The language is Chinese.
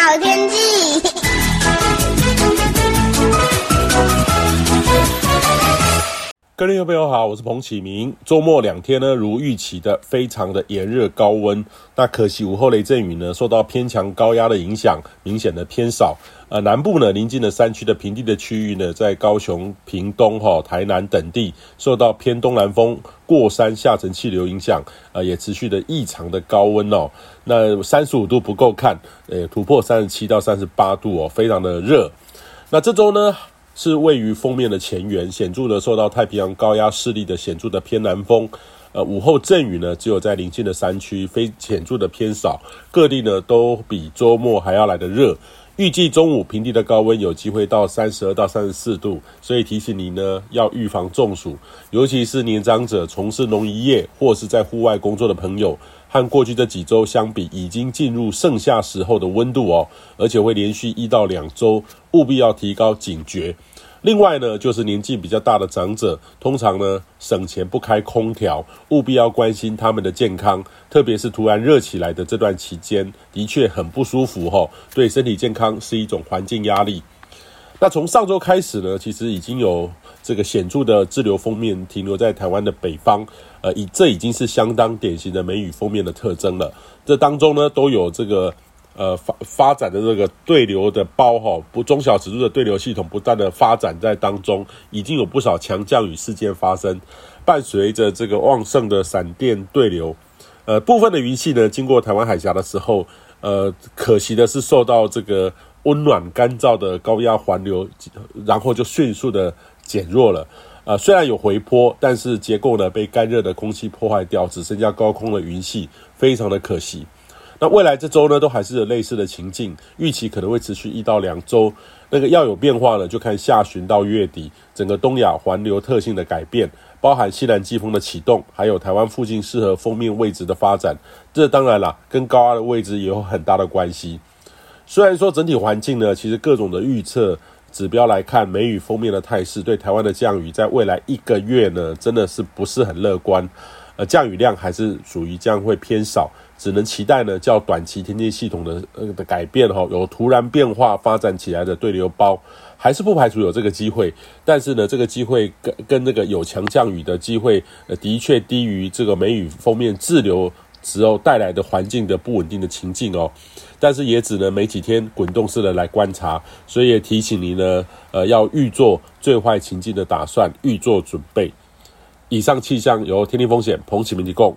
好天气。各位朋友好，我是彭启明。周末两天呢，如预期的，非常的炎热高温。那可惜午后雷阵雨呢，受到偏强高压的影响，明显的偏少。呃，南部呢，临近的山区的平地的区域呢，在高雄、屏东、哈、台南等地，受到偏东南风过山下沉气流影响，呃，也持续的异常的高温哦。那三十五度不够看，呃，突破三十七到三十八度哦，非常的热。那这周呢，是位于锋面的前缘，显著的受到太平洋高压势力的显著的偏南风，呃，午后阵雨呢，只有在临近的山区，非显著的偏少，各地呢都比周末还要来的热。预计中午平地的高温有机会到三十二到三十四度，所以提醒你呢要预防中暑，尤其是年长者、从事农渔业或是在户外工作的朋友。和过去这几周相比，已经进入盛夏时候的温度哦，而且会连续一到两周，务必要提高警觉。另外呢，就是年纪比较大的长者，通常呢省钱不开空调，务必要关心他们的健康，特别是突然热起来的这段期间，的确很不舒服哈，对身体健康是一种环境压力。那从上周开始呢，其实已经有。这个显著的滞留锋面停留在台湾的北方，呃，以这已经是相当典型的梅雨锋面的特征了。这当中呢，都有这个呃发发展的这个对流的包哈，不中小尺度的对流系统不断的发展在当中，已经有不少强降雨事件发生，伴随着这个旺盛的闪电对流，呃，部分的云系呢经过台湾海峡的时候，呃，可惜的是受到这个温暖干燥的高压环流，然后就迅速的。减弱了，呃，虽然有回波，但是结构呢被干热的空气破坏掉，只剩下高空的云系，非常的可惜。那未来这周呢，都还是有类似的情境，预期可能会持续一到两周。那个要有变化呢，就看下旬到月底，整个东亚环流特性的改变，包含西南季风的启动，还有台湾附近适合锋面位置的发展。这当然啦，跟高压的位置也有很大的关系。虽然说整体环境呢，其实各种的预测。指标来看，梅雨封面的态势对台湾的降雨，在未来一个月呢，真的是不是很乐观。呃，降雨量还是属于将会偏少，只能期待呢，较短期天气系统的呃的改变哈，有突然变化发展起来的对流包，还是不排除有这个机会。但是呢，这个机会跟跟那个有强降雨的机会，呃，的确低于这个梅雨封面滞留。时候带来的环境的不稳定的情境哦，但是也只能没几天滚动式的来观察，所以也提醒你呢，呃，要预做最坏情境的打算，预做准备。以上气象由天地风险彭启明提供。